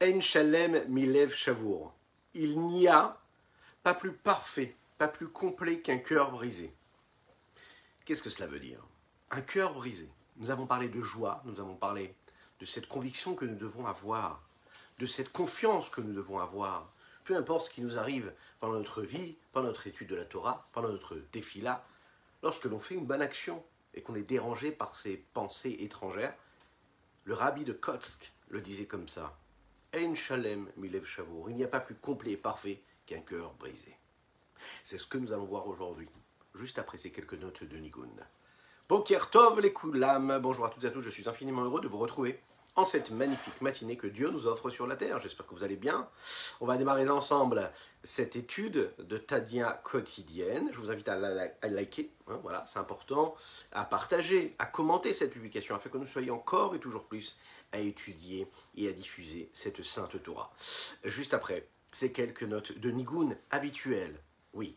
En Shalem Milev Shavour. Il n'y a pas plus parfait, pas plus complet qu'un cœur brisé. Qu'est-ce que cela veut dire? Un cœur brisé. Nous avons parlé de joie, nous avons parlé de cette conviction que nous devons avoir, de cette confiance que nous devons avoir, peu importe ce qui nous arrive pendant notre vie, pendant notre étude de la Torah, pendant notre défi-là, lorsque l'on fait une bonne action et qu'on est dérangé par ces pensées étrangères, le rabbi de Kotsk le disait comme ça. Ein shalem milev shavour. Il n'y a pas plus complet et parfait qu'un cœur brisé. C'est ce que nous allons voir aujourd'hui, juste après ces quelques notes de Nigun. Boker Tov les Koulam. Bonjour à toutes et à tous, je suis infiniment heureux de vous retrouver en cette magnifique matinée que Dieu nous offre sur la terre. J'espère que vous allez bien. On va démarrer ensemble cette étude de Tadia quotidienne. Je vous invite à, la, liker, hein, voilà, c'est important, à partager, à commenter cette publication afin que nous soyons encore et toujours plus à étudier et à diffuser cette sainte Torah. Juste après, ces quelques notes de Nigun habituelles. Oui.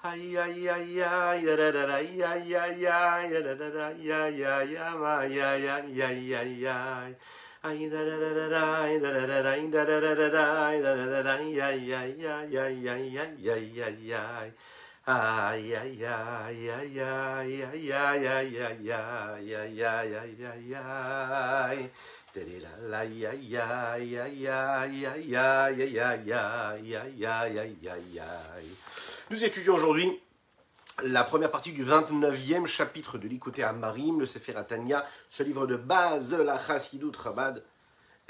Ay ay ay ay da da da da ya ya ya ya da da da ya ya ya ma ya ya ya ya ya ay da da da da da da da da da da da da da da da da da ya ya ya ya ya ya ya ya ya ay ay ay ay ay ay ya ya ya ya ya ya ya ya ya da da la ya ya ya ya ya ya ya ya ya ya ya ya ya nous étudions aujourd'hui la première partie du 29e chapitre de l'Ikouté Marim, le Sefer Atania, ce livre de base de la Chassidut Rabad,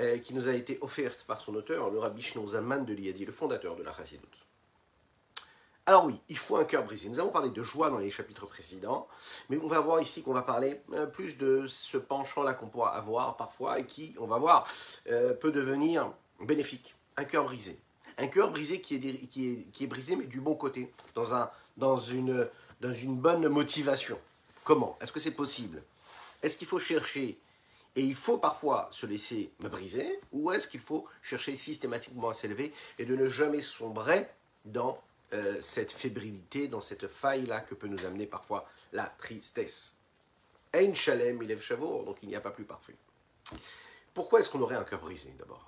euh, qui nous a été offerte par son auteur, le Rabbi Shnon Zaman de l'Iadi, le fondateur de la Chassidut. Alors oui, il faut un cœur brisé. Nous avons parlé de joie dans les chapitres précédents, mais on va voir ici qu'on va parler euh, plus de ce penchant-là qu'on pourra avoir parfois et qui, on va voir, euh, peut devenir bénéfique. Un cœur brisé un cœur brisé qui est, qui, est, brisé, mais du bon côté, dans, un, dans, une, dans une bonne motivation. Comment Est-ce que c'est possible? Est-ce qu'il faut chercher et il faut parfois se laisser me briser, ou est-ce qu'il faut chercher systématiquement à s'élever et de ne jamais sombrer dans euh, cette fébrilité, dans cette faille-là que peut nous amener parfois la tristesse? Ein shalem ilève chavour, donc il n'y a pas plus parfait. Pourquoi est-ce qu'on aurait un cœur brisé d'abord?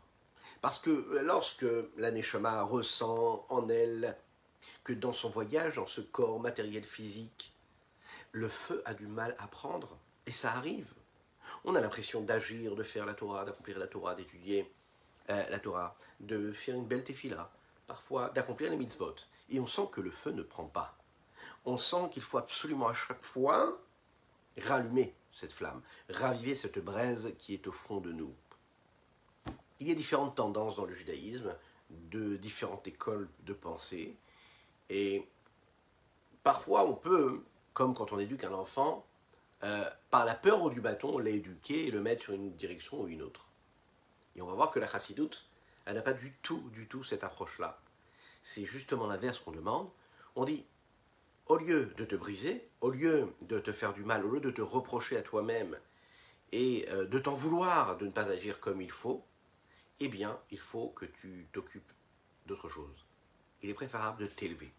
Parce que lorsque l'Aneshama ressent en elle que dans son voyage, dans ce corps matériel physique, le feu a du mal à prendre, et ça arrive. On a l'impression d'agir, de faire la Torah, d'accomplir la Torah, d'étudier euh, la Torah, de faire une belle tefila, parfois d'accomplir les mitzvot. Et on sent que le feu ne prend pas. On sent qu'il faut absolument à chaque fois rallumer cette flamme, raviver cette braise qui est au fond de nous. Il y a différentes tendances dans le judaïsme, de différentes écoles de pensée, et parfois on peut, comme quand on éduque un enfant, euh, par la peur du bâton, l'éduquer et le mettre sur une direction ou une autre. Et on va voir que la chassidoute, elle n'a pas du tout, du tout cette approche-là. C'est justement l'inverse qu'on demande. On dit, au lieu de te briser, au lieu de te faire du mal, au lieu de te reprocher à toi-même et euh, de t'en vouloir de ne pas agir comme il faut, eh bien, il faut que tu t'occupes d'autre chose. Il est préférable de t'élever.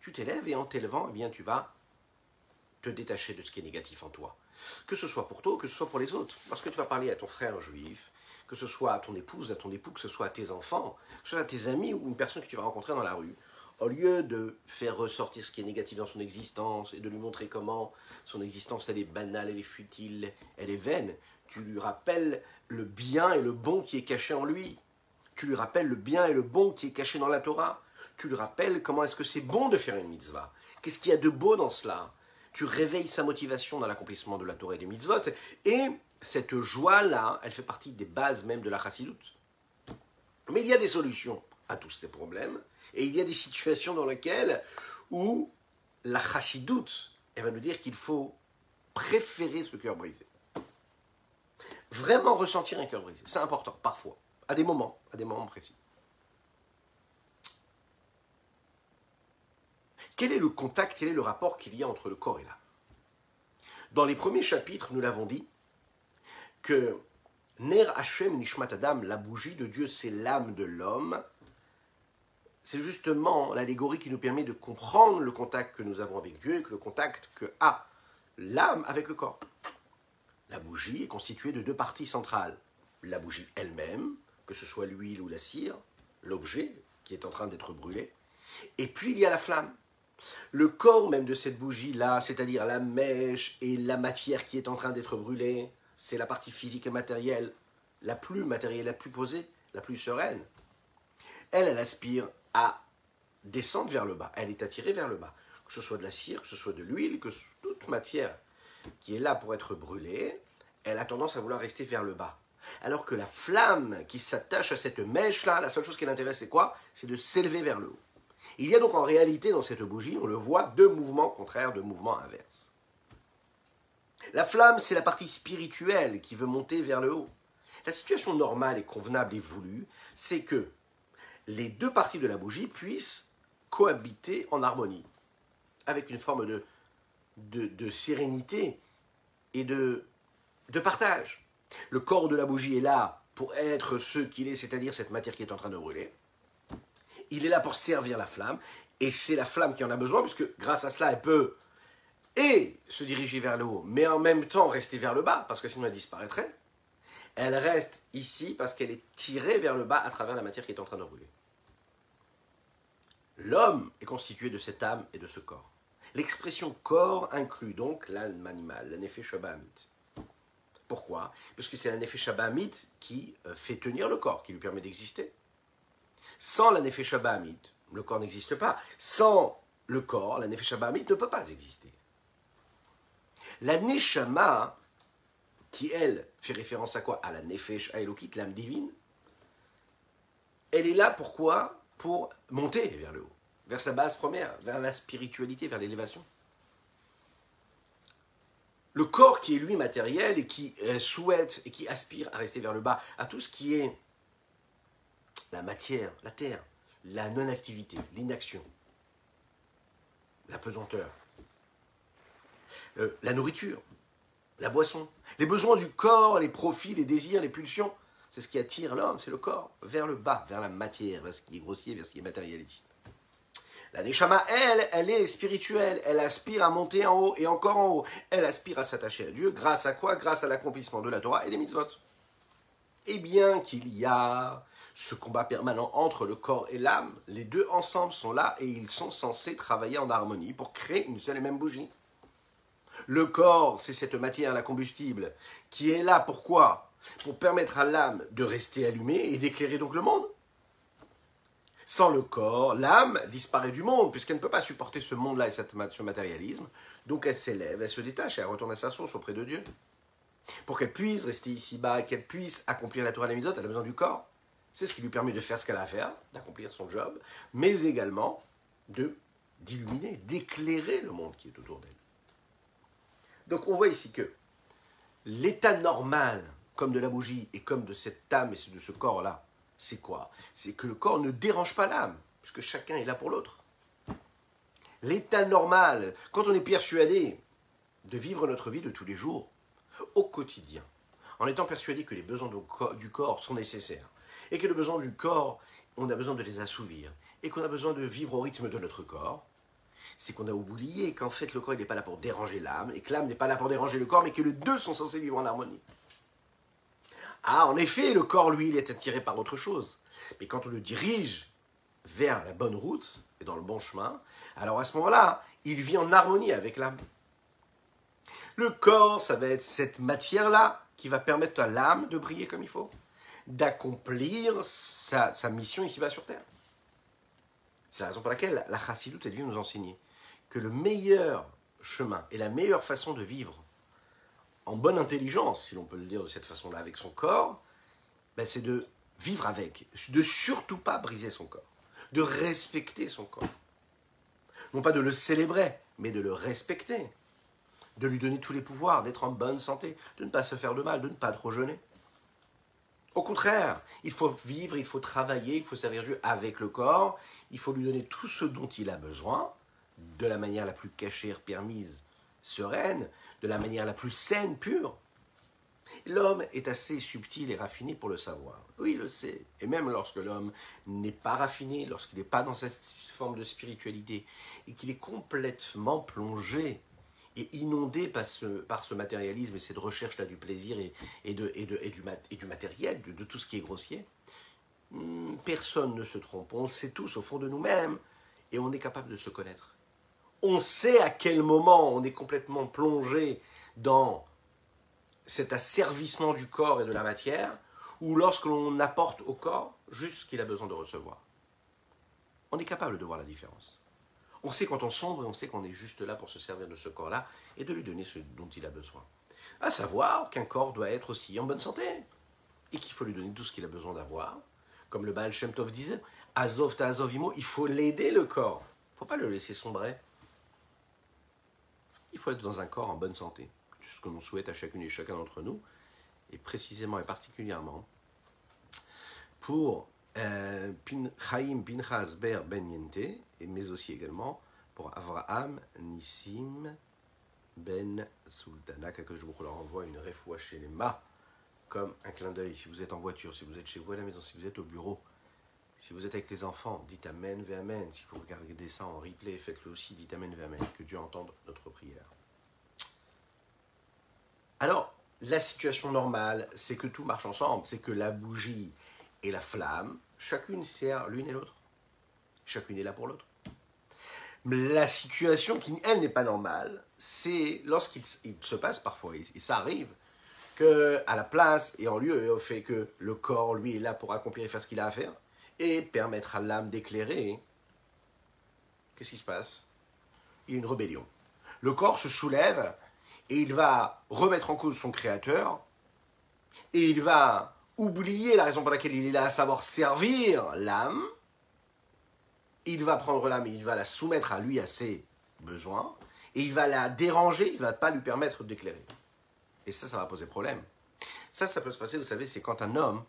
Tu t'élèves et en t'élevant, eh bien, tu vas te détacher de ce qui est négatif en toi. Que ce soit pour toi, que ce soit pour les autres. Parce que tu vas parler à ton frère juif, que ce soit à ton épouse, à ton époux, que ce soit à tes enfants, que ce soit à tes amis ou une personne que tu vas rencontrer dans la rue. Au lieu de faire ressortir ce qui est négatif dans son existence et de lui montrer comment son existence elle est banale, elle est futile, elle est vaine, tu lui rappelles le bien et le bon qui est caché en lui. Tu lui rappelles le bien et le bon qui est caché dans la Torah. Tu lui rappelles comment est-ce que c'est bon de faire une mitzvah. Qu'est-ce qu'il y a de beau dans cela? Tu réveilles sa motivation dans l'accomplissement de la Torah et des mitzvot et cette joie-là, elle fait partie des bases même de la chassidoute. Mais il y a des solutions à tous ces problèmes, et il y a des situations dans lesquelles où la chassidoute, elle va nous dire qu'il faut préférer ce cœur brisé. Vraiment ressentir un cœur brisé, c'est important, parfois, à des moments, à des moments précis. Quel est le contact, quel est le rapport qu'il y a entre le corps et l'âme? Dans les premiers chapitres, nous l'avons dit, que Ner Hashem Nishmat Adam, la bougie de Dieu, c'est l'âme de l'homme. C'est justement l'allégorie qui nous permet de comprendre le contact que nous avons avec Dieu et le contact que a l'âme avec le corps. La bougie est constituée de deux parties centrales. La bougie elle-même, que ce soit l'huile ou la cire, l'objet qui est en train d'être brûlé. Et puis il y a la flamme. Le corps même de cette bougie-là, c'est-à-dire la mèche et la matière qui est en train d'être brûlée, c'est la partie physique et matérielle la plus matérielle, la plus posée, la plus sereine. Elle, elle aspire à descendre vers le bas. Elle est attirée vers le bas. Que ce soit de la cire, que ce soit de l'huile, que toute matière qui est là pour être brûlée, elle a tendance à vouloir rester vers le bas. Alors que la flamme qui s'attache à cette mèche-là, la seule chose qui l'intéresse, c'est quoi? C'est de s'élever vers le haut. Il y a donc en réalité dans cette bougie, on le voit, deux mouvements contraires, deux mouvements inverses. La flamme, c'est la partie spirituelle qui veut monter vers le haut. La situation normale et convenable et voulue, c'est que les deux parties de la bougie puissent cohabiter en harmonie, avec une forme de, de, sérénité et de, de partage. Le corps de la bougie est là pour être ce qu'il est, c'est-à-dire cette matière qui est en train de brûler. Il est là pour servir la flamme, et c'est la flamme qui en a besoin, puisque grâce à cela, elle peut et se diriger vers le haut, mais en même temps rester vers le bas, parce que sinon elle disparaîtrait, elle reste ici parce qu'elle est tirée vers le bas à travers la matière qui est en train de brûler. L'homme est constitué de cette âme et de ce corps. L'expression corps inclut donc l'âme animale, l'effet nefesh Pourquoi? Parce que c'est un effet qui euh, fait tenir le corps, qui lui permet d'exister. Sans la nefesh le corps n'existe pas. Sans le corps, la nefesh ne peut pas exister. La Neshama, qui elle fait référence à quoi? À la Nefesh Elokit, l'âme divine, elle est là pourquoi? Pour monter vers le haut, vers sa base première, vers la spiritualité, vers l'élévation. Le corps qui est lui matériel et qui euh, souhaite et qui aspire à rester vers le bas, à tout ce qui est la matière, la terre, la non-activité, l'inaction, la pesanteur, euh, la nourriture, la boisson, les besoins du corps, les profits, les désirs, les pulsions. C'est ce qui attire l'homme, c'est le corps, vers le bas, vers la matière, vers ce qui est grossier, vers ce qui est matérialiste. La Neshama, elle, elle est spirituelle, elle aspire à monter en haut et encore en haut. Elle aspire à s'attacher à Dieu grâce à quoi? Grâce à l'accomplissement de la Torah et des mitzvot. Et bien qu'il y a ce combat permanent entre le corps et l'âme, les deux ensemble sont là et ils sont censés travailler en harmonie pour créer une seule et même bougie. Le corps, c'est cette matière, la combustible, qui est là pourquoi? Pour permettre à l'âme de rester allumée et d'éclairer donc le monde. Sans le corps, l'âme disparaît du monde, puisqu'elle ne peut pas supporter ce monde-là et ce matérialisme. Donc elle s'élève, elle se détache, et elle retourne à sa source auprès de Dieu. Pour qu'elle puisse rester ici-bas, qu'elle puisse accomplir la Torah de la elle a besoin du corps. C'est ce qui lui permet de faire ce qu'elle a à faire, d'accomplir son job, mais également de d'illuminer, d'éclairer le monde qui est autour d'elle. Donc on voit ici que l'état normal, comme de la bougie et comme de cette âme et de ce corps-là, c'est quoi? C'est que le corps ne dérange pas l'âme, puisque chacun est là pour l'autre. L'état normal, quand on est persuadé de vivre notre vie de tous les jours, au quotidien, en étant persuadé que les besoins du corps sont nécessaires, et que les besoins du corps, on a besoin de les assouvir, et qu'on a besoin de vivre au rythme de notre corps, c'est qu'on a oublié qu'en fait le corps n'est pas là pour déranger l'âme, et que l'âme n'est pas là pour déranger le corps, mais que les deux sont censés vivre en harmonie. Ah, en effet, le corps, lui, il est attiré par autre chose. Mais quand on le dirige vers la bonne route et dans le bon chemin, alors à ce moment-là, il vit en harmonie avec l'âme. Le corps, ça va être cette matière-là qui va permettre à l'âme de briller comme il faut, d'accomplir sa, mission ici-bas sur Terre. C'est la raison pour laquelle la chassidoute est venue nous enseigner que le meilleur chemin et la meilleure façon de vivre en bonne intelligence, si l'on peut le dire de cette façon-là, avec son corps, ben, c'est de vivre avec, de surtout pas briser son corps, de respecter son corps. Non pas de le célébrer, mais de le respecter, de lui donner tous les pouvoirs, d'être en bonne santé, de ne pas se faire de mal, de ne pas trop jeûner. Au contraire, il faut vivre, il faut travailler, il faut servir Dieu avec le corps, il faut lui donner tout ce dont il a besoin, de la manière la plus cachée, permise, sereine, de la manière la plus saine, pure. L'homme est assez subtil et raffiné pour le savoir. Oui, il le sait. Et même lorsque l'homme n'est pas raffiné, lorsqu'il n'est pas dans cette forme de spiritualité, et qu'il est complètement plongé et inondé par ce, matérialisme et cette recherche-là du plaisir et du matériel, de, de, tout ce qui est grossier, hmm, personne ne se trompe. On le sait tous au fond de nous-mêmes et on est capable de se connaître. On sait à quel moment on est complètement plongé dans cet asservissement du corps et de la matière, ou lorsque l'on apporte au corps juste ce qu'il a besoin de recevoir. On est capable de voir la différence. On sait quand on sombre et on sait qu'on est juste là pour se servir de ce corps-là et de lui donner ce dont il a besoin. À savoir qu'un corps doit être aussi en bonne santé et qu'il faut lui donner tout ce qu'il a besoin d'avoir. Comme le Baal Shem Tov disait, Azov ta Azovimo, il faut l'aider le corps. Il ne faut pas le laisser sombrer. Il faut être dans un corps en bonne santé ce que l'on souhaite à chacune et chacun d'entre nous, et précisément et particulièrement pour euh, Chaim Pinchas Ber Ben Yente, mais aussi également pour Avraham Nissim Ben Sultana, que je vous leur envoie une refoua chez les comme un clin d'œil. Si vous êtes en voiture, si vous êtes chez vous à la maison, si vous êtes au bureau, si vous êtes avec les enfants, dites Amen, ve. Si vous regardez ça en replay, faites-le aussi, dites Amen, ve. Que Dieu entende notre prière. Alors, la situation normale, c'est que tout marche ensemble, c'est que la bougie et la flamme, chacune sert l'une et l'autre. Chacune est là pour l'autre. La situation qui, elle, n'est pas normale, c'est lorsqu'il se passe parfois, et ça arrive, que à la place et en lieu au fait que le corps, lui, est là pour accomplir et faire ce qu'il a à faire, et permettre à l'âme d'éclairer, qu'est-ce qui se passe? Il y a une rébellion. Le corps se soulève et il va remettre en cause son créateur, et il va oublier la raison pour laquelle il est là, à savoir servir l'âme, il va prendre l'âme et il va la soumettre à lui, à ses besoins, et il va la déranger, il ne va pas lui permettre d'éclairer. Et ça, ça va poser problème. Ça, ça peut se passer, vous savez, c'est quand un homme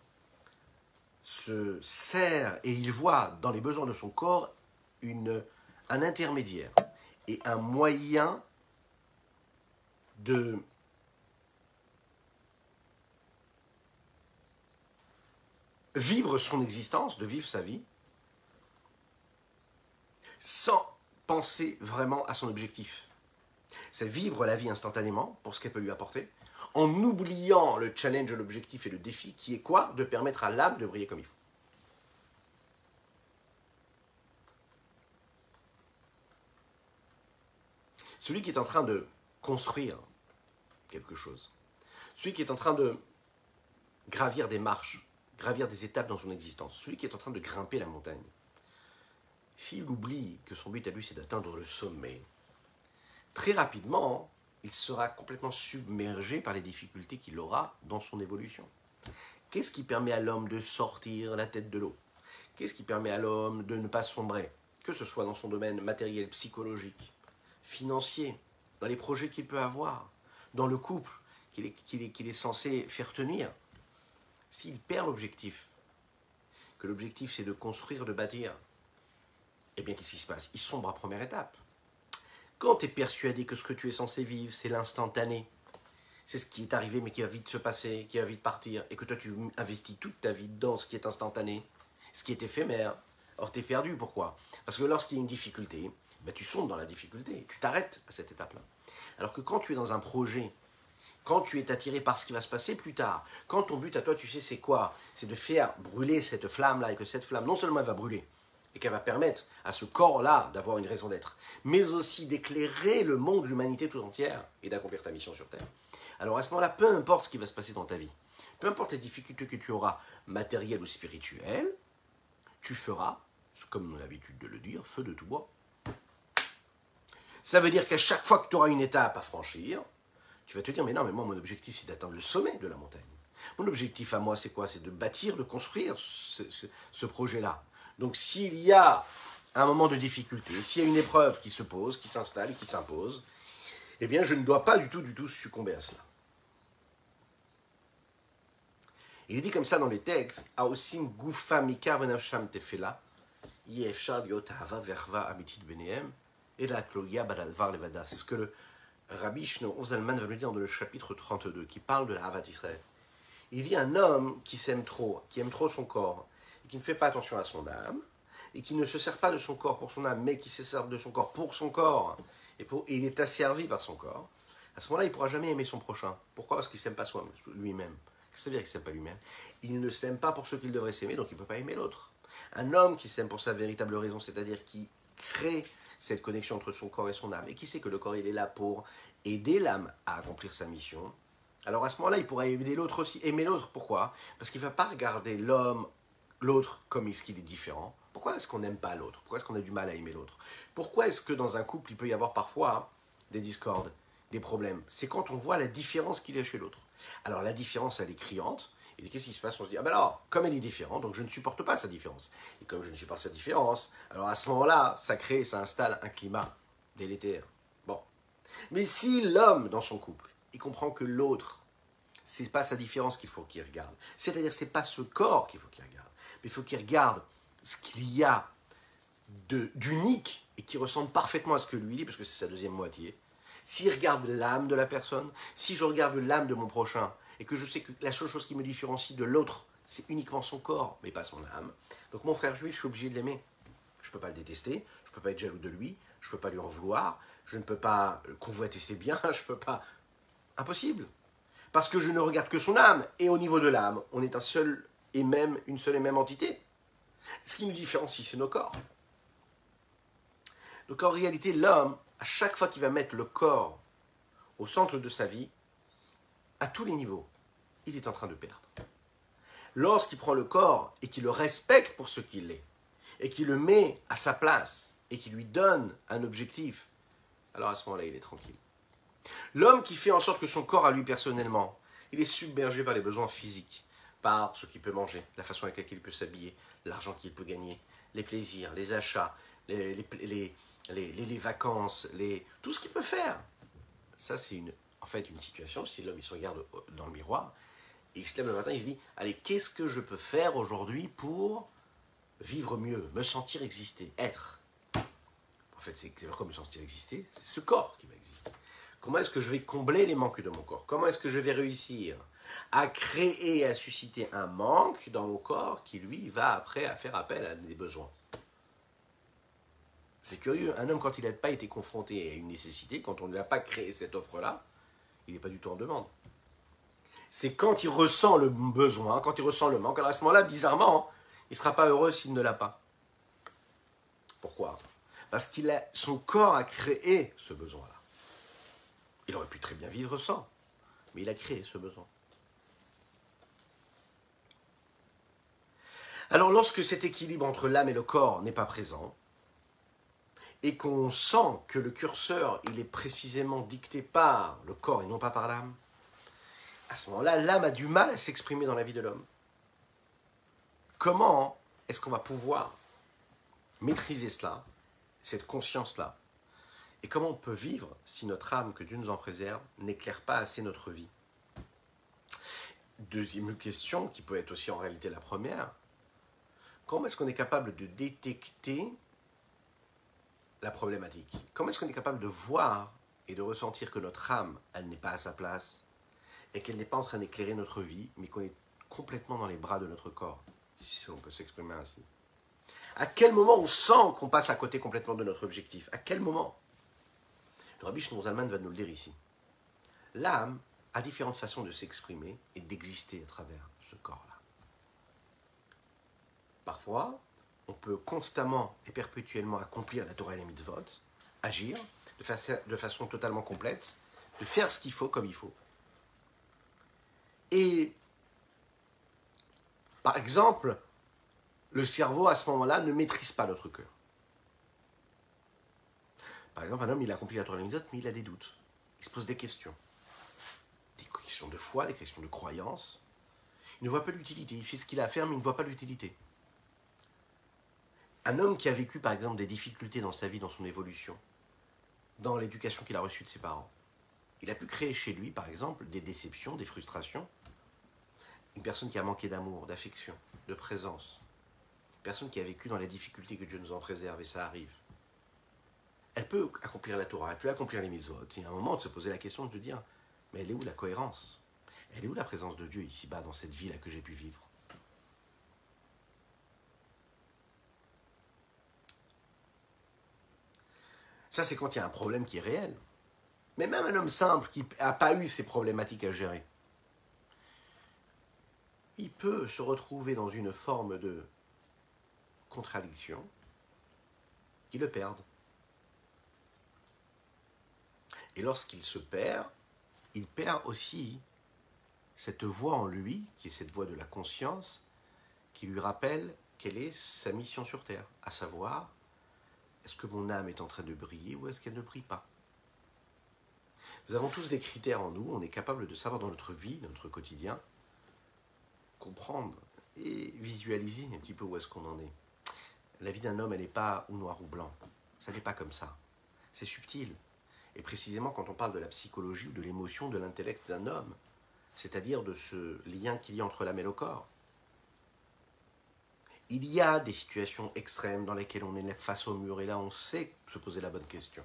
se sert et il voit dans les besoins de son corps une, un intermédiaire et un moyen de vivre son existence, de vivre sa vie, sans penser vraiment à son objectif. C'est vivre la vie instantanément pour ce qu'elle peut lui apporter, en oubliant le challenge, l'objectif et le défi qui est quoi De permettre à l'âme de briller comme il faut. Celui qui est en train de construire quelque chose. Celui qui est en train de gravir des marches, gravir des étapes dans son existence, celui qui est en train de grimper la montagne, s'il oublie que son but à lui c'est d'atteindre le sommet, très rapidement, il sera complètement submergé par les difficultés qu'il aura dans son évolution. Qu'est-ce qui permet à l'homme de sortir la tête de l'eau? Qu'est-ce qui permet à l'homme de ne pas sombrer Que ce soit dans son domaine matériel, psychologique, financier, dans les projets qu'il peut avoir, dans le couple qu'il est, censé faire tenir, s'il perd l'objectif, que l'objectif c'est de construire, de bâtir, eh bien qu'est-ce qui se passe? Il sombre à première étape. Quand tu es persuadé que ce que tu es censé vivre, c'est l'instantané, c'est ce qui est arrivé mais qui va vite se passer, qui va vite partir, et que toi tu investis toute ta vie dans ce qui est instantané, ce qui est éphémère, alors tu es perdu. Pourquoi? Parce que lorsqu'il y a une difficulté, ben, tu sombres dans la difficulté, tu t'arrêtes à cette étape-là. Alors que quand tu es dans un projet, quand tu es attiré par ce qui va se passer plus tard, quand ton but à toi, tu sais, c'est quoi? C'est de faire brûler cette flamme-là et que cette flamme, non seulement elle va brûler, et qu'elle va permettre à ce corps-là d'avoir une raison d'être, mais aussi d'éclairer le monde, l'humanité tout entière et d'accomplir ta mission sur Terre. Alors à ce moment-là, peu importe ce qui va se passer dans ta vie, peu importe les difficultés que tu auras, matérielles ou spirituelles, tu feras, comme on a l'habitude de le dire, feu de tout bois. Ça veut dire qu'à chaque fois que tu auras une étape à franchir, Tu vas te dire, mais non, mais moi, mon objectif, c'est d'atteindre le sommet de la montagne. Mon objectif à moi, c'est quoi? C'est de bâtir, de construire ce, projet-là. Donc s'il y a un moment de difficulté, s'il y a une épreuve qui se pose, qui s'installe, qui s'impose, eh bien, je ne dois pas du tout, du tout succomber à cela. Il est dit comme ça dans les textes. C'est ce que le Rabbi Shno Ozalman va nous dire dans le chapitre 32, qui parle de la Havat Israël. Il dit un homme qui s'aime trop, qui aime trop son corps, qui ne fait pas attention à son âme, et qui ne se sert pas de son corps pour son âme, mais qui se sert de son corps pour son corps, et, pour, il est asservi par son corps, à ce moment-là, il ne pourra jamais aimer son prochain. Pourquoi? Parce qu'il ne s'aime pas lui-même. Qu'est-ce que ça veut dire qu'il ne s'aime pas lui-même Il ne s'aime pas pour ce qu'il devrait s'aimer, donc il ne peut pas aimer l'autre. Un homme qui s'aime pour sa véritable raison, c'est-à-dire qui crée cette connexion entre son corps et son âme, et qui sait que le corps, il est là pour aider l'âme à accomplir sa mission, alors à ce moment-là, il pourrait aider l'autre aussi, aimer l'autre. Pourquoi? Parce qu'il ne va pas regarder l'homme, l'autre, comme est-ce qu'il est différent. Pourquoi est-ce qu'on n'aime pas l'autre? Pourquoi est-ce qu'on a du mal à aimer l'autre? Pourquoi est-ce que dans un couple, il peut y avoir parfois des discordes, des problèmes? C'est quand on voit la différence qu'il y a chez l'autre. Alors la différence, elle est criante. Et qu'est-ce qui se passe? On se dit, ah ben alors, comme elle est différente, donc je ne supporte pas sa différence. Et comme je ne supporte sa différence, alors à ce moment-là, ça crée, ça installe un climat délétère. Bon. Mais si l'homme, dans son couple, il comprend que l'autre, c'est pas sa différence qu'il faut qu'il regarde. C'est-à-dire, c'est pas ce corps qu'il faut qu'il regarde, mais il faut qu'il regarde ce qu'il y a d'unique et qui ressemble parfaitement à ce que lui dit, parce que c'est sa deuxième moitié. S'il regarde l'âme de la personne, si je regarde l'âme de mon prochain, et que je sais que la seule chose qui me différencie de l'autre, c'est uniquement son corps, mais pas son âme, donc mon frère juif, je suis obligé de l'aimer. Je ne peux pas le détester, je ne peux pas être jaloux de lui, je ne peux pas lui en vouloir, je ne peux pas convoiter ses biens, je ne peux pas... Impossible. Parce que je ne regarde que son âme. Et au niveau de l'âme, on est un seul et même, une seule et même entité. Ce qui nous différencie, c'est nos corps. Donc en réalité, l'homme, à chaque fois qu'il va mettre le corps au centre de sa vie, à tous les niveaux, il est en train de perdre. Lorsqu'il prend le corps et qu'il le respecte pour ce qu'il est, et qu'il le met à sa place, et qu'il lui donne un objectif, alors à ce moment-là, il est tranquille. L'homme qui fait en sorte que son corps à lui personnellement, il est submergé par les besoins physiques, par ce qu'il peut manger, la façon avec laquelle il peut s'habiller, l'argent qu'il peut gagner, les plaisirs, les achats, les, vacances, tout ce qu'il peut faire. Ça, c'est en fait une situation, si l'homme se regarde dans le miroir, et il se lève le matin, il se dit, allez, qu'est-ce que je peux faire aujourd'hui pour vivre mieux, me sentir exister, être? En fait, c'est comme me sentir exister, c'est ce corps qui va exister. Comment est-ce que je vais combler les manques de mon corps? Comment est-ce que je vais réussir à créer, à susciter un manque dans mon corps qui, lui, va après à faire appel à des besoins? C'est curieux, un homme, quand il n'a pas été confronté à une nécessité, quand on ne lui a pas créé cette offre-là, il n'est pas du tout en demande. C'est quand il ressent le besoin, quand il ressent le manque, alors à ce moment-là, bizarrement, il ne sera pas heureux s'il ne l'a pas. Pourquoi? Parce qu'il a son corps a créé ce besoin-là. Il aurait pu très bien vivre sans, mais il a créé ce besoin. Alors lorsque cet équilibre entre l'âme et le corps n'est pas présent, et qu'on sent que le curseur, il est précisément dicté par le corps et non pas par l'âme, à ce moment-là, l'âme a du mal à s'exprimer dans la vie de l'homme. Comment est-ce qu'on va pouvoir maîtriser cela, cette conscience-là, et comment on peut vivre si notre âme, que Dieu nous en préserve, n'éclaire pas assez notre vie? Deuxième question, qui peut être aussi en réalité la première, comment est-ce qu'on est capable de détecter la problématique? Comment est-ce qu'on est capable de voir et de ressentir que notre âme, elle n'est pas à sa place et qu'elle n'est pas en train d'éclairer notre vie, mais qu'on est complètement dans les bras de notre corps, si on peut s'exprimer ainsi? À quel moment on sent qu'on passe à côté complètement de notre objectif? À quel moment? Le Rabbi va nous le dire ici. L'âme a différentes façons de s'exprimer et d'exister à travers ce corps-là. Parfois, on peut constamment et perpétuellement accomplir la Torah et les mitzvot, agir de, de façon totalement complète, de faire ce qu'il faut comme il faut. Et, par exemple, le cerveau à ce moment-là ne maîtrise pas notre cœur. Par exemple, un homme, il a accompli la Torah mais il a des doutes. Il se pose des questions. questions de foi, des questions de croyance. Il ne voit pas l'utilité. Il fait ce qu'il a à faire, mais il ne voit pas l'utilité. Un homme qui a vécu, par exemple, des difficultés dans sa vie, dans son évolution, dans l'éducation qu'il a reçue de ses parents, il a pu créer chez lui, par exemple, des déceptions, des frustrations. Une personne qui a manqué d'amour, d'affection, de présence. Une personne qui a vécu dans les difficultés que Dieu nous en préserve, et ça arrive. Elle peut accomplir la Torah, elle peut accomplir les mitzvot. Il y a un moment de se poser la question de dire, mais elle est où la cohérence? Elle est où la présence de Dieu ici-bas, dans cette vie-là que j'ai pu vivre? Ça, c'est quand il y a un problème qui est réel. Mais même un homme simple qui n'a pas eu ces problématiques à gérer, il peut se retrouver dans une forme de contradiction qui le perde. Et lorsqu'il se perd, il perd aussi cette voix en lui, qui est cette voix de la conscience, qui lui rappelle quelle est sa mission sur Terre, à savoir, est-ce que mon âme est en train de briller ou est-ce qu'elle ne brille pas? Nous avons tous des critères en nous, on est capable de savoir dans notre vie, notre quotidien, comprendre et visualiser un petit peu où est-ce qu'on en est. La vie d'un homme, elle n'est pas ou noir ou blanc. Ça n'est pas comme ça. C'est subtil. Et précisément quand on parle de la psychologie ou de l'émotion, de l'intellect d'un homme, c'est-à-dire de ce lien qu'il y a entre l'âme et le corps. Il y a des situations extrêmes dans lesquelles on est face au mur et là on sait se poser la bonne question.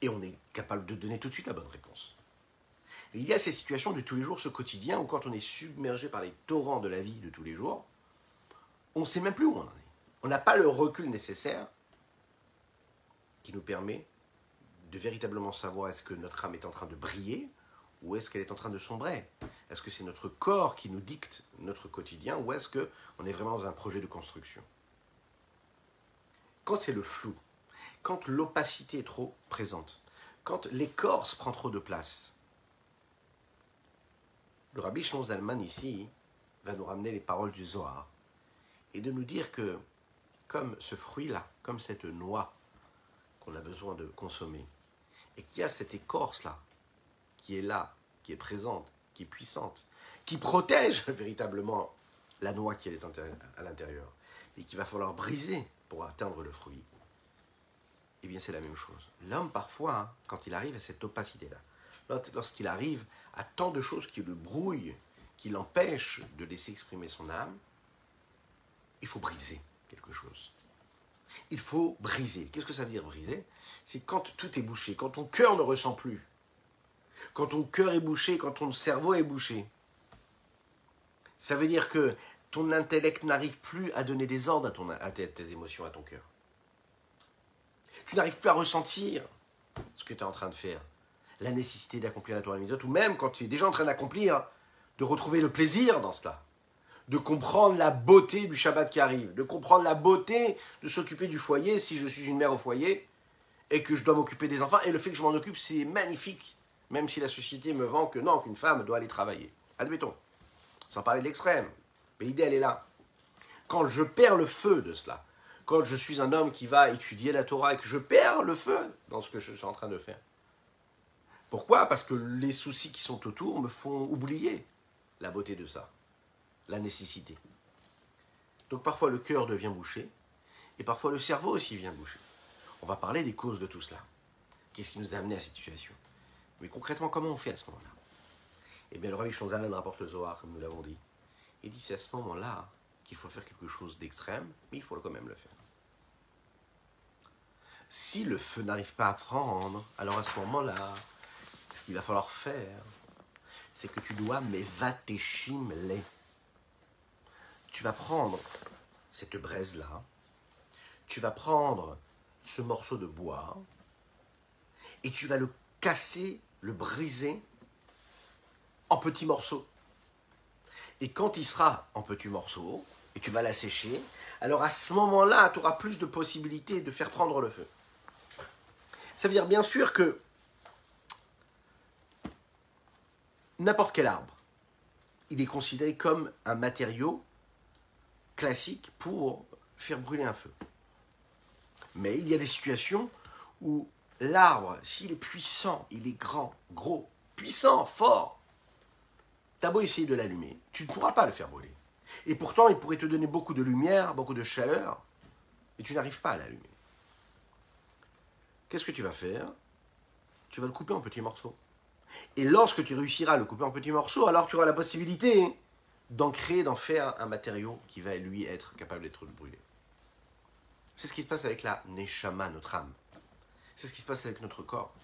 Et on est capable de donner tout de suite la bonne réponse. il y a ces situations de tous les jours, ce quotidien, où quand on est submergé par les torrents de la vie de tous les jours, on ne sait même plus où on en est. On n'a pas le recul nécessaire qui nous permet véritablement savoir est-ce que notre âme est en train de briller ou est-ce qu'elle est en train de sombrer. Est-ce que c'est notre corps qui nous dicte notre quotidien ou est-ce qu'on est vraiment dans un projet de construction? Quand c'est le flou, quand l'opacité est trop présente, quand l'écorce prend trop de place, le rabbi Zalman ici va nous ramener les paroles du Zohar et de nous dire que comme ce fruit-là, comme cette noix qu'on a besoin de consommer, et qu'il y a cette écorce-là, qui est là, qui est présente, qui est puissante, qui protège véritablement la noix qui est à l'intérieur, et qu'il va falloir briser pour atteindre le fruit, eh bien c'est la même chose. L'homme, parfois, hein, quand il arrive à cette opacité-là, lorsqu'il arrive à tant de choses qui le brouillent, qui l'empêchent de laisser exprimer son âme, il faut briser quelque chose. Il faut briser. Qu'est-ce que ça veut dire briser? C'est quand tout est bouché, quand ton cœur ne ressent plus, quand ton cœur est bouché, quand ton cerveau est bouché. Ça veut dire que ton intellect n'arrive plus à donner des ordres à, tes, émotions, à ton cœur. Tu n'arrives plus à ressentir ce que tu es en train de faire, la nécessité d'accomplir la Torah ou même quand tu es déjà en train d'accomplir, de retrouver le plaisir dans cela, de comprendre la beauté du Shabbat qui arrive, de comprendre la beauté de s'occuper du foyer si je suis une mère au foyer, et que je dois m'occuper des enfants. Et le fait que je m'en occupe, c'est magnifique. Même si la société me vend que non, qu'une femme doit aller travailler. Admettons. Sans parler de l'extrême. Mais l'idée, elle est là. Quand je perds le feu de cela, quand je suis un homme qui va étudier la Torah et que je perds le feu dans ce que je suis en train de faire. Pourquoi? Parce que les soucis qui sont autour me font oublier la beauté de ça, la nécessité. Donc parfois le cœur devient bouché, et parfois le cerveau aussi vient boucher. On va parler des causes de tout cela. Qu'est-ce qui nous a amené à cette situation? Mais concrètement, comment on fait à ce moment-là? Eh bien, le Rabbi Shonzalan rapporte le Zohar, comme nous l'avons dit. Il dit c'est à ce moment-là qu'il faut faire quelque chose d'extrême, mais il faut quand même le faire. Si le feu n'arrive pas à prendre, alors à ce moment-là, ce qu'il va falloir faire, c'est que tu dois les. Tu vas prendre cette braise-là, tu vas prendre ce morceau de bois et tu vas le casser, le briser en petits morceaux. Et quand il sera en petits morceaux, et tu vas l'assécher, alors à ce moment-là, tu auras plus de possibilités de faire prendre le feu. Ça veut dire bien sûr que n'importe quel arbre, il est considéré comme un matériau classique pour faire brûler un feu. Mais il y a des situations où l'arbre, s'il est puissant, il est grand, gros, puissant, fort, T'as beau essayer de l'allumer, tu ne pourras pas le faire brûler. Et pourtant, il pourrait te donner beaucoup de lumière, beaucoup de chaleur, et tu n'arrives pas à l'allumer. Qu'est-ce que tu vas faire? Tu vas le couper en petits morceaux. Et lorsque tu réussiras à le couper en petits morceaux, alors tu auras la possibilité d'en créer, d'en faire un matériau qui va lui être capable d'être brûlé. C'est ce qui se passe avec la neshama, notre âme. C'est ce qui se passe avec notre corps.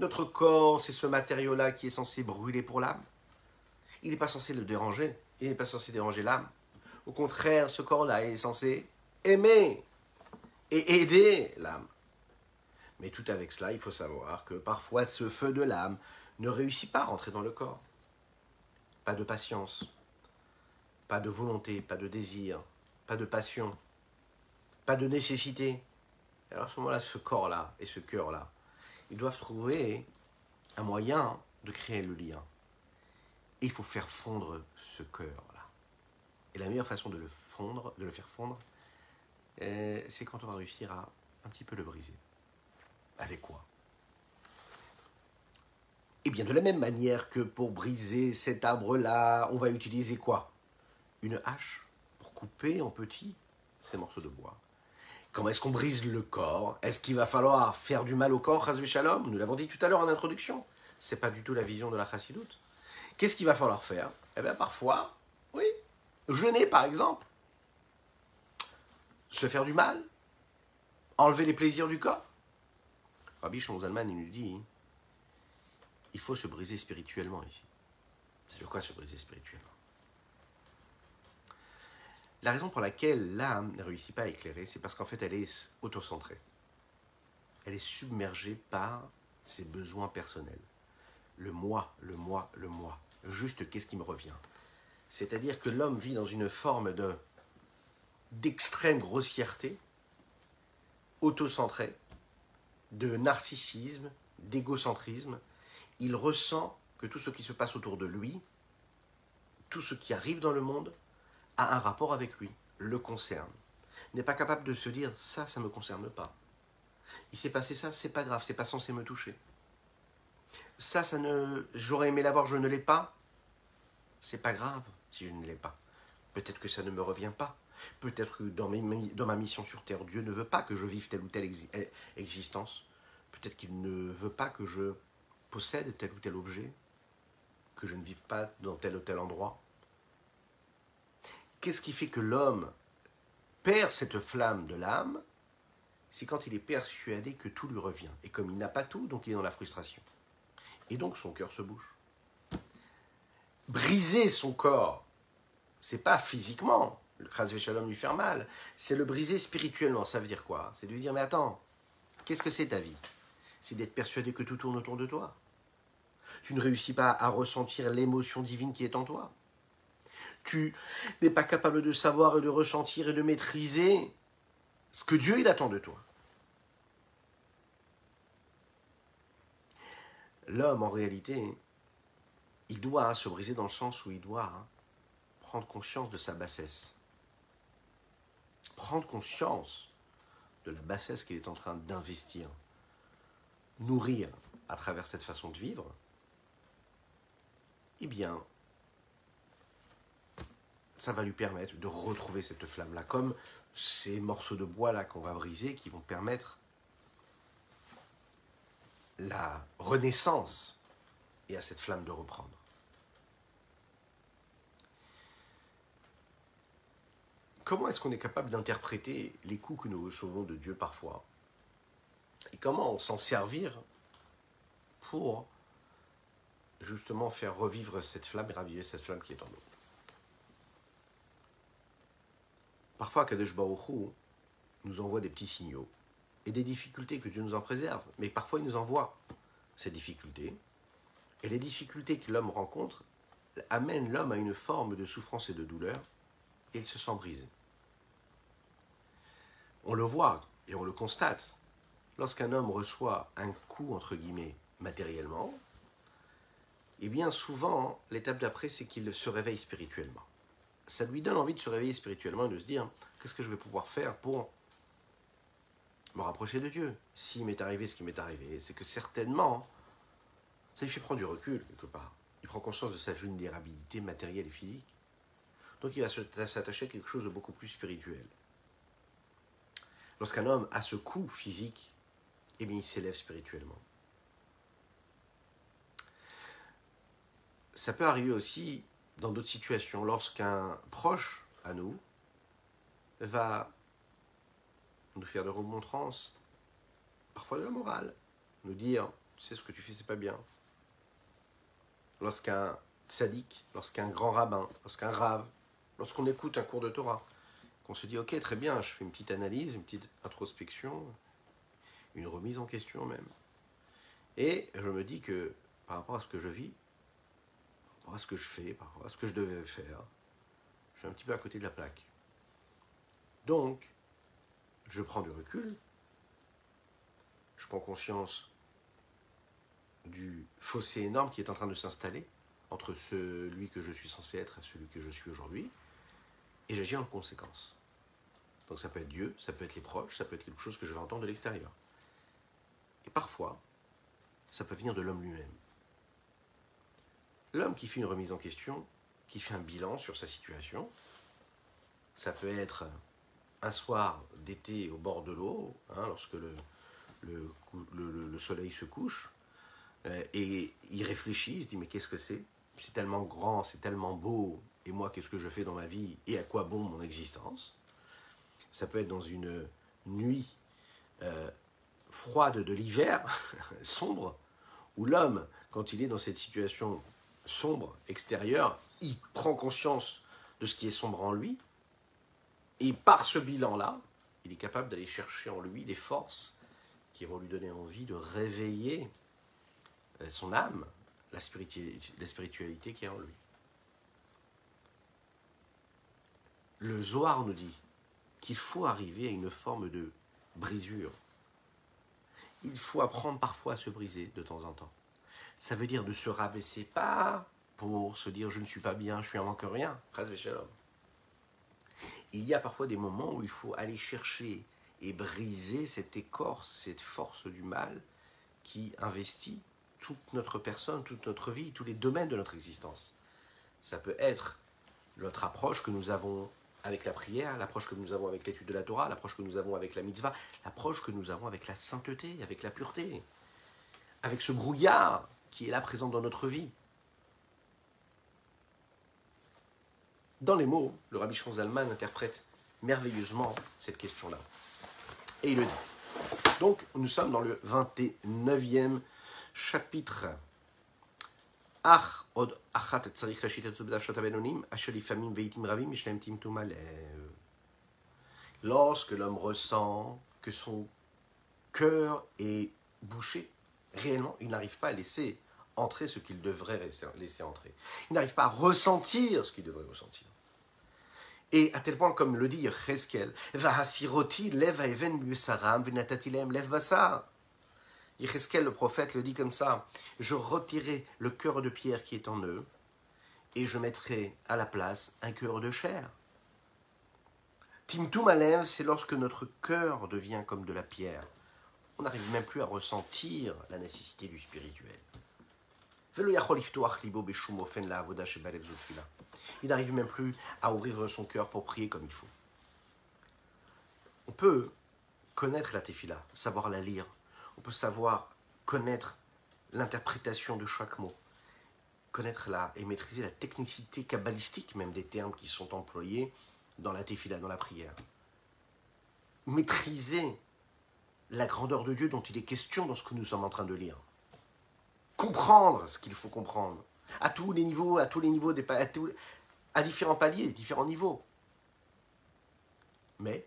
Notre corps, c'est ce matériau-là qui est censé brûler pour l'âme. Il n'est pas censé le déranger. Il n'est pas censé déranger l'âme. Au contraire, ce corps-là est censé aimer et aider l'âme. Mais tout avec cela, il faut savoir que parfois ce feu de l'âme ne réussit pas à rentrer dans le corps. Pas de patience, pas de volonté, pas de désir, pas de passion, pas de nécessité. Alors à ce moment-là, ce corps-là et ce cœur-là, ils doivent trouver un moyen de créer le lien. Et il faut faire fondre ce cœur-là. Et la meilleure façon de le fondre, de le faire fondre, euh, c'est quand on va réussir à un petit peu le briser. Avec quoi? Eh bien, de la même manière que pour briser cet arbre-là, on va utiliser quoi? Une hache pour couper en petits ces morceaux de bois. Comment est-ce qu'on brise le corps? Est-ce qu'il va falloir faire du mal au corps, Chazvé Shalom? Nous l'avons dit tout à l'heure en introduction. C'est pas du tout la vision de la chassidoute. Qu'est-ce qu'il va falloir faire? Eh bien, parfois, oui, jeûner par exemple, se faire du mal, enlever les plaisirs du corps. Rabbi Zalman, il nous dit il faut se briser spirituellement ici. C'est de quoi se briser spirituellement? La raison pour laquelle l'âme ne réussit pas à éclairer, c'est parce qu'en fait, elle est autocentrée. Elle est submergée par ses besoins personnels. Le moi, le moi, le moi. Juste qu'est-ce qui me revient? C'est-à-dire que l'homme vit dans une forme de d'extrême grossièreté, autocentrée, de narcissisme, d'égocentrisme. Il ressent que tout ce qui se passe autour de lui, tout ce qui arrive dans le monde, a un rapport avec lui, le concerne. N'est pas capable de se dire ça, ça ne me concerne pas. Il s'est passé ça, c'est pas grave, c'est pas censé me toucher. Ça, ça ne, j'aurais aimé l'avoir, je ne l'ai pas. C'est pas grave si je ne l'ai pas. Peut-être que ça ne me revient pas. Peut-être que dans, dans, ma mission sur Terre, Dieu ne veut pas que je vive telle ou telle eh, existence. Peut-être qu'il ne veut pas que je possède tel ou tel objet, que je ne vive pas dans tel ou tel endroit. Qu'est-ce qui fait que l'homme perd cette flamme de l'âme C'est quand il est persuadé que tout lui revient. Et comme il n'a pas tout, donc il est dans la frustration. Et donc son cœur se bouge. Briser son corps, c'est pas physiquement, le Khazvé Shalom lui faire mal, c'est le briser spirituellement. Ça veut dire quoi? C'est de lui dire Mais attends, qu'est-ce que c'est ta vie? C'est d'être persuadé que tout tourne autour de toi. Tu ne réussis pas à ressentir l'émotion divine qui est en toi tu n'es pas capable de savoir et de ressentir et de maîtriser ce que Dieu il attend de toi. L'homme, en réalité, il doit se briser dans le sens où il doit prendre conscience de sa bassesse. Prendre conscience de la bassesse qu'il est en train d'investir, nourrir à travers cette façon de vivre, eh bien, ça va lui permettre de retrouver cette flamme-là, comme ces morceaux de bois-là qu'on va briser qui vont permettre la renaissance et à cette flamme de reprendre. Comment est-ce qu'on est capable d'interpréter les coups que nous recevons de Dieu parfois? Et comment s'en servir pour justement faire revivre cette flamme et raviver cette flamme qui est en nous? Parfois, Kadesh Baruch nous envoie des petits signaux et des difficultés que Dieu nous en préserve. Mais parfois, il nous envoie ces difficultés. Et les difficultés que l'homme rencontre amènent l'homme à une forme de souffrance et de douleur, et il se sent brisé. On le voit et on le constate. Lorsqu'un homme reçoit un coup, entre guillemets, matériellement, et eh bien souvent, l'étape d'après, c'est qu'il se réveille spirituellement ça lui donne envie de se réveiller spirituellement et de se dire qu'est-ce que je vais pouvoir faire pour me rapprocher de Dieu? S'il m'est arrivé ce qui m'est arrivé, c'est que certainement, ça lui fait prendre du recul quelque part. il prend conscience de sa vulnérabilité matérielle et physique. Donc il va s'attacher à quelque chose de beaucoup plus spirituel. Lorsqu'un homme a ce coup physique, eh bien il s'élève spirituellement. Ça peut arriver aussi dans d'autres situations, lorsqu'un proche à nous va nous faire de remontrances, parfois de la morale, nous dire, tu sais ce que tu fais, c'est pas bien. Lorsqu'un sadique, lorsqu'un grand rabbin, lorsqu'un rave, lorsqu'on écoute un cours de Torah, qu'on se dit, ok, très bien, je fais une petite analyse, une petite introspection, une remise en question même. Et je me dis que par rapport à ce que je vis, à ce que je fais, à ce que je devais faire, je suis un petit peu à côté de la plaque. Donc, je prends du recul, je prends conscience du fossé énorme qui est en train de s'installer entre celui que je suis censé être et celui que je suis aujourd'hui, et j'agis en conséquence. Donc ça peut être Dieu, ça peut être les proches, ça peut être quelque chose que je vais entendre de l'extérieur. Et parfois, ça peut venir de l'homme lui-même. L'homme qui fait une remise en question, qui fait un bilan sur sa situation, ça peut être un soir d'été au bord de l'eau, hein, lorsque le, le, soleil se couche, euh, et il réfléchit, il se dit mais qu'est-ce que c'est? C'est tellement grand, c'est tellement beau, et moi qu'est-ce que je fais dans ma vie, et à quoi bon mon existence? Ça peut être dans une nuit euh, froide de l'hiver, sombre, où l'homme, quand il est dans cette situation sombre extérieure, il prend conscience de ce qui est sombre en lui, et par ce bilan-là, il est capable d'aller chercher en lui des forces qui vont lui donner envie de réveiller euh, son âme, la spiritualité qui est en lui. Le Zohar nous dit qu'il faut arriver à une forme de brisure. Il faut apprendre parfois à se briser de temps en temps. Ça veut dire de se rabaisser, pas pour se dire je ne suis pas bien, je suis un manque rien, il y a parfois des moments où il faut aller chercher et briser cette écorce, cette force du mal qui investit toute notre personne, toute notre vie, tous les domaines de notre existence. Ça peut être notre approche que nous avons avec la prière, l'approche que nous avons avec l'étude de la Torah, l'approche que nous avons avec la mitzvah, l'approche que nous avons avec la sainteté, avec la pureté, avec ce brouillard qui est là présent dans notre vie. Dans les mots, le rabbi Zalman interprète merveilleusement cette question-là. Et il le dit. Donc, nous sommes dans le 29e chapitre. Lorsque l'homme ressent que son cœur est bouché, réellement, il n'arrive pas à laisser entrer ce qu'il devrait laisser entrer. Il n'arrive pas à ressentir ce qu'il devrait ressentir. Et à tel point, comme le dit Cheskel, lev lev basar. Yecheskel, le prophète, le dit comme ça Je retirerai le cœur de pierre qui est en eux, et je mettrai à la place un cœur de chair. Timtum alev, c'est lorsque notre cœur devient comme de la pierre. On n'arrive même plus à ressentir la nécessité du spirituel. Il n'arrive même plus à ouvrir son cœur pour prier comme il faut. On peut connaître la tefila, savoir la lire. On peut savoir connaître l'interprétation de chaque mot. Connaître la, et maîtriser la technicité kabbalistique même des termes qui sont employés dans la tefila, dans la prière. Maîtriser la grandeur de Dieu dont il est question dans ce que nous sommes en train de lire comprendre ce qu'il faut comprendre. À tous les niveaux, à tous les niveaux, des, à, à différents paliers, différents niveaux. Mais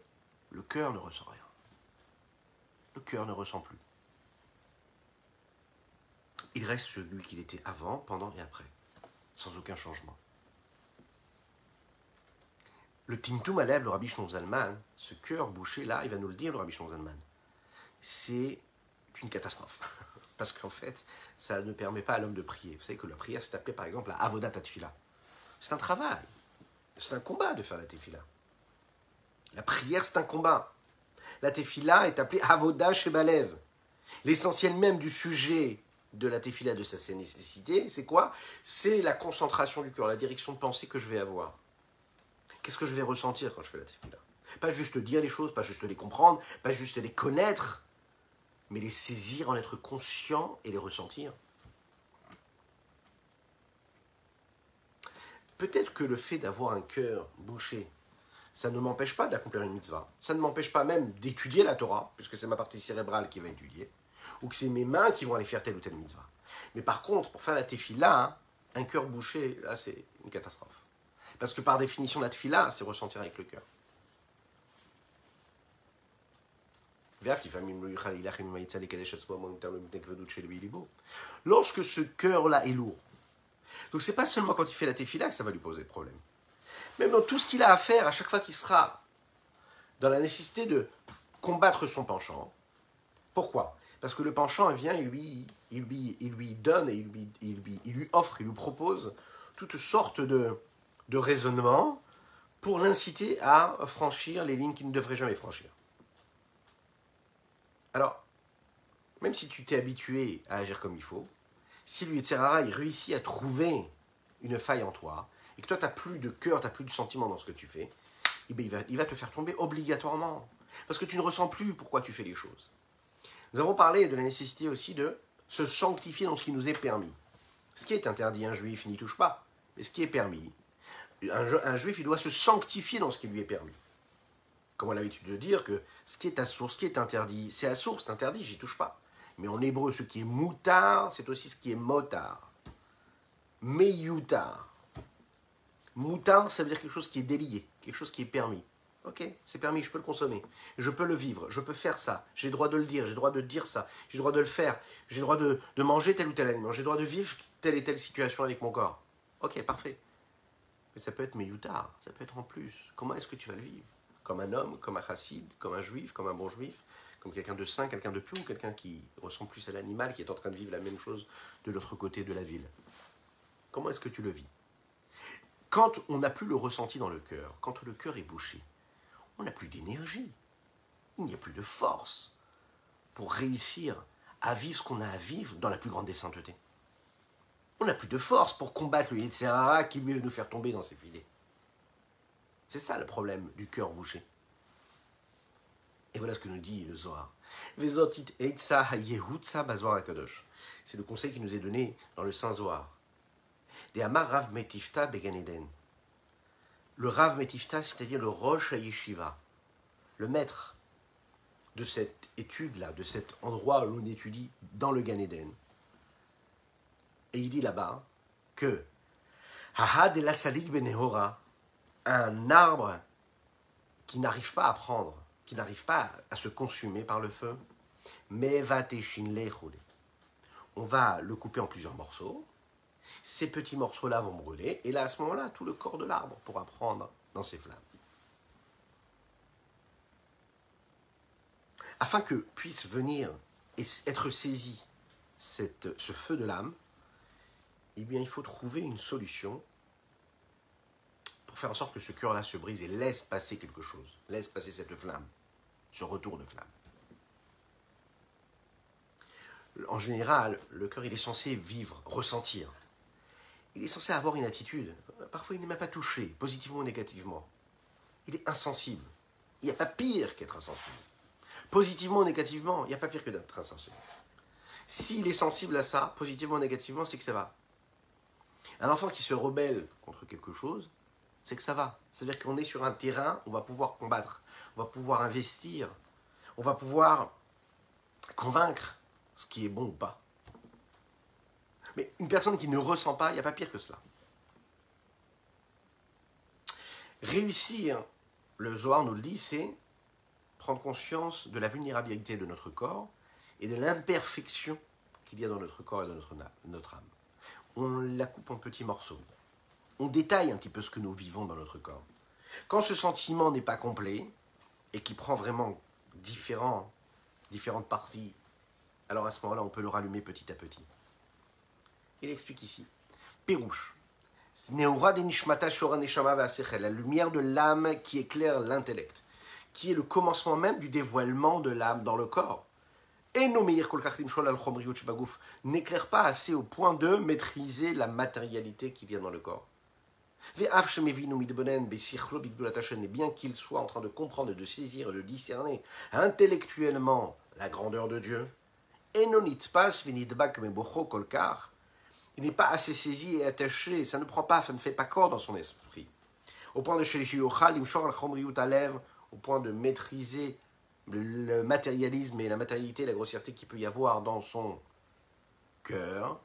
le cœur ne ressent rien. Le cœur ne ressent plus. Il reste celui qu'il était avant, pendant et après, sans aucun changement. Le Timtum Alev, le Rabbi Zalman, ce cœur bouché là, il va nous le dire, le Rabbi Zalman, c'est une catastrophe. Parce qu'en fait, ça ne permet pas à l'homme de prier. Vous savez que la prière, c'est appelé par exemple la avodat tefila. C'est un travail. C'est un combat de faire la tefila. La prière, c'est un combat. La tefila est appelée avoda shebalev. L'essentiel même du sujet de la tefila de sa nécessité, c'est quoi? C'est la concentration du cœur, la direction de pensée que je vais avoir. Qu'est-ce que je vais ressentir quand je fais la tefila? Pas juste dire les choses, pas juste les comprendre, pas juste les connaître, mais les saisir, en être conscient et les ressentir. Peut-être que le fait d'avoir un cœur bouché, ça ne m'empêche pas d'accomplir une mitzvah. Ça ne m'empêche pas même d'étudier la Torah, puisque c'est ma partie cérébrale qui va étudier, ou que c'est mes mains qui vont aller faire telle ou telle mitzvah. Mais par contre, pour faire la tefila, un cœur bouché, là, c'est une catastrophe. Parce que par définition, la tefila, c'est ressentir avec le cœur. Lorsque ce cœur-là est lourd, donc c'est pas seulement quand il fait la tefila que ça va lui poser problème. Même dans tout ce qu'il a à faire, à chaque fois qu'il sera dans la nécessité de combattre son penchant. Pourquoi? Parce que le penchant vient, il lui, il lui, donne il lui, offre, il lui propose toutes sortes de raisonnements pour l'inciter à franchir les lignes qu'il ne devrait jamais franchir. Alors, même si tu t'es habitué à agir comme il faut, si lui, etc., il réussit à trouver une faille en toi, et que toi, tu n'as plus de cœur, tu n'as plus de sentiment dans ce que tu fais, eh va, il va te faire tomber obligatoirement. Parce que tu ne ressens plus pourquoi tu fais les choses. Nous avons parlé de la nécessité aussi de se sanctifier dans ce qui nous est permis. Ce qui est interdit, un juif n'y touche pas. Mais ce qui est permis, un, juif, il doit se sanctifier dans ce qui lui est permis. Comme on a l'habitude de dire que ce qui est à source, ce qui est interdit, c'est à source, c'est interdit, j'y touche pas. Mais en hébreu, ce qui est moutard, c'est aussi ce qui est motard. Meyutar. Moutard, ça veut dire quelque chose qui est délié, quelque chose qui est permis. Ok, c'est permis, je peux le consommer. Je peux le vivre, je peux faire ça. J'ai le droit de le dire, j'ai le droit de dire ça. J'ai le droit de le faire. J'ai le droit de, manger tel ou tel aliment. J'ai le droit de vivre telle et telle situation avec mon corps. Ok, parfait. Mais ça peut être meyutar, ça peut être en plus. Comment est-ce que tu vas le vivre? Comme un homme, comme un chassid, comme un juif, comme un bon juif comme quelqu'un de sain, quelqu'un de pur, quelqu'un qui ressemble plus à l'animal, qui est en train de vivre la même chose de l'autre côté de la ville. Comment est-ce que tu le vis? Quand on n'a plus le ressenti dans le cœur, quand le cœur est bouché, on n'a plus d'énergie, il n'y a plus de force pour réussir à vivre ce qu'on a à vivre dans la plus grande des saintetés. On n'a plus de force pour combattre le Yetzirara qui veut nous faire tomber dans ses filets. C'est ça le problème du cœur bouché. Et voilà ce que nous dit le Zohar. C'est le conseil qui nous est donné dans le Saint Zohar. Rav Metifta Le Rav Metifta, c'est-à-dire le Rosh Yeshiva, le maître de cette étude-là, de cet endroit où on étudie dans le Gan Eden. Et il dit là-bas que Benehora, un arbre qui n'arrive pas à prendre qui n'arrive pas à se consumer par le feu, mais va On va le couper en plusieurs morceaux. Ces petits morceaux-là vont brûler, et là, à ce moment-là, tout le corps de l'arbre pourra prendre dans ses flammes. Afin que puisse venir et être saisi ce feu de l'âme, eh il faut trouver une solution pour faire en sorte que ce cœur-là se brise et laisse passer quelque chose, laisse passer cette flamme, ce retour de flamme. En général, le cœur, il est censé vivre, ressentir. Il est censé avoir une attitude. Parfois, il n'est même pas touché, positivement ou négativement. Il est insensible. Il n'y a pas pire qu'être insensible. Positivement ou négativement, il n'y a pas pire que d'être insensible. S'il est sensible à ça, positivement ou négativement, c'est que ça va. Un enfant qui se rebelle contre quelque chose, c'est que ça va. C'est-à-dire qu'on est sur un terrain, on va pouvoir combattre, on va pouvoir investir, on va pouvoir convaincre ce qui est bon ou pas. Mais une personne qui ne ressent pas, il n'y a pas pire que cela. Réussir, le Zohar nous le dit, c'est prendre conscience de la vulnérabilité de notre corps et de l'imperfection qu'il y a dans notre corps et dans notre, notre âme. On la coupe en petits morceaux on détaille un petit peu ce que nous vivons dans notre corps. Quand ce sentiment n'est pas complet et qui prend vraiment différentes parties, alors à ce moment-là, on peut le rallumer petit à petit. Il explique ici. Pérouche. La lumière de l'âme qui éclaire l'intellect, qui est le commencement même du dévoilement de l'âme dans le corps. Et n'éclaire pas assez au point de maîtriser la matérialité qui vient dans le corps. Et bien qu'il soit en train de comprendre, de saisir et de discerner intellectuellement la grandeur de Dieu, il n'est pas assez saisi et attaché, ça ne prend pas, ça ne fait pas corps dans son esprit. Au point de au point de maîtriser le matérialisme et la matérialité, la grossièreté qu'il peut y avoir dans son cœur.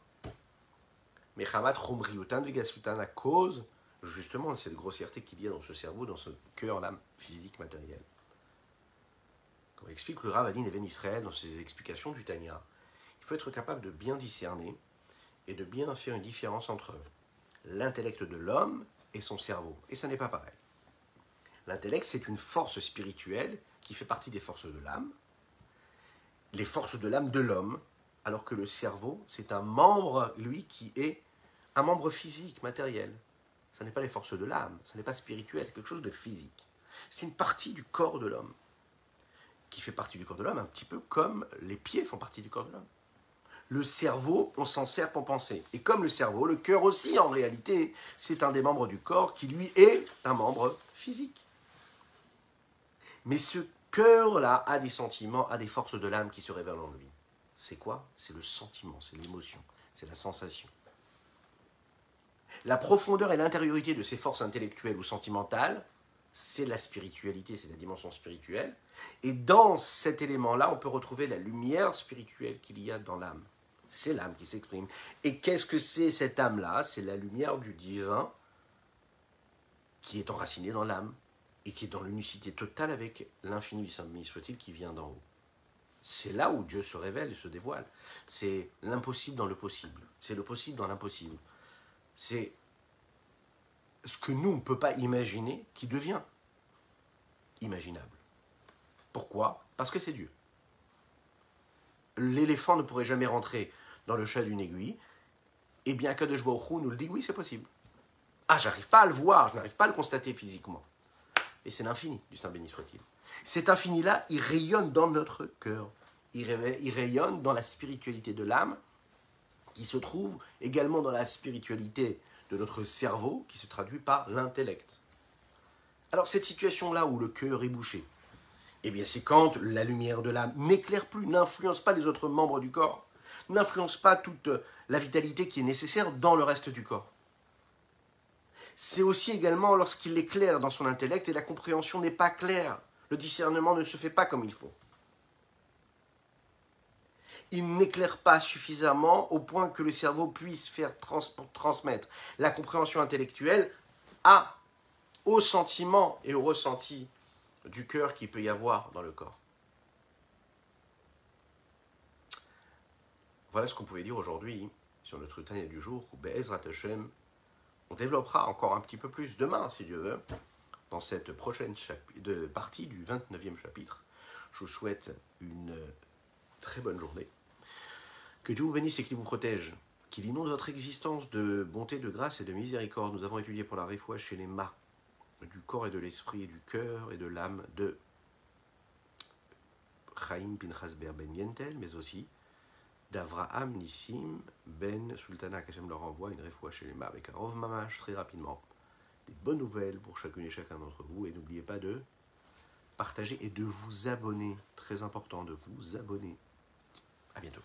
À cause justement cette grossièreté qu'il y a dans ce cerveau, dans ce cœur, l'âme physique, matérielle. Comme explique le Ravadin Even Israël dans ses explications du Tanya, il faut être capable de bien discerner et de bien faire une différence entre l'intellect de l'homme et son cerveau. Et ça n'est pas pareil. L'intellect, c'est une force spirituelle qui fait partie des forces de l'âme, les forces de l'âme de l'homme, alors que le cerveau, c'est un membre, lui, qui est un membre physique, matériel. Ce n'est pas les forces de l'âme, ce n'est pas spirituel, c'est quelque chose de physique. C'est une partie du corps de l'homme, qui fait partie du corps de l'homme, un petit peu comme les pieds font partie du corps de l'homme. Le cerveau, on s'en sert pour penser. Et comme le cerveau, le cœur aussi, en réalité, c'est un des membres du corps qui, lui, est un membre physique. Mais ce cœur-là a des sentiments, a des forces de l'âme qui se révèlent en lui. C'est quoi? C'est le sentiment, c'est l'émotion, c'est la sensation. La profondeur et l'intériorité de ces forces intellectuelles ou sentimentales, c'est la spiritualité, c'est la dimension spirituelle. Et dans cet élément-là, on peut retrouver la lumière spirituelle qu'il y a dans l'âme. C'est l'âme qui s'exprime. Et qu'est-ce que c'est cette âme-là? C'est la lumière du divin qui est enracinée dans l'âme et qui est dans l'unicité totale avec l'infini Saint-Béni soit-il qui vient d'en haut. C'est là où Dieu se révèle et se dévoile. C'est l'impossible dans le possible. C'est le possible dans l'impossible. C'est ce que nous, ne peut pas imaginer qui devient imaginable. Pourquoi? Parce que c'est Dieu. L'éléphant ne pourrait jamais rentrer dans le chat d'une aiguille. Et bien Kadosh Baruch nous le dit, oui, c'est possible. Ah, j'arrive pas à le voir, je n'arrive pas à le constater physiquement et c'est l'infini du Saint béni soit-il. Cet infini-là, il rayonne dans notre cœur, il, rayonne dans la spiritualité de l'âme, qui se trouve également dans la spiritualité de notre cerveau, qui se traduit par l'intellect. Alors cette situation-là où le cœur est bouché, eh bien c'est quand la lumière de l'âme n'éclaire plus, n'influence pas les autres membres du corps, n'influence pas toute la vitalité qui est nécessaire dans le reste du corps c'est aussi également lorsqu'il est clair dans son intellect et la compréhension n'est pas claire. Le discernement ne se fait pas comme il faut. Il n'éclaire pas suffisamment au point que le cerveau puisse faire transmettre la compréhension intellectuelle à, au sentiment et au ressenti du cœur qu'il peut y avoir dans le corps. Voilà ce qu'on pouvait dire aujourd'hui sur notre Tanya du jour, où Be'ezrat Hashem, on développera encore un petit peu plus demain, si Dieu veut, dans cette prochaine partie du 29e chapitre. Je vous souhaite une très bonne journée. Que Dieu vous bénisse et qu'il vous protège. Qu'il inonde votre existence de bonté, de grâce et de miséricorde. Nous avons étudié pour la réfoua chez les mâts, du corps et de l'esprit, et du cœur et de l'âme de Chaim Pinchas Ben Yentel, mais aussi d'Avraham Nissim Ben Sultana qu'Hachem leur envoie une fois chez les mains avec un Rov Mamash très rapidement. Des bonnes nouvelles pour chacune et chacun d'entre vous et n'oubliez pas de partager et de vous abonner. Très important de vous abonner. À bientôt.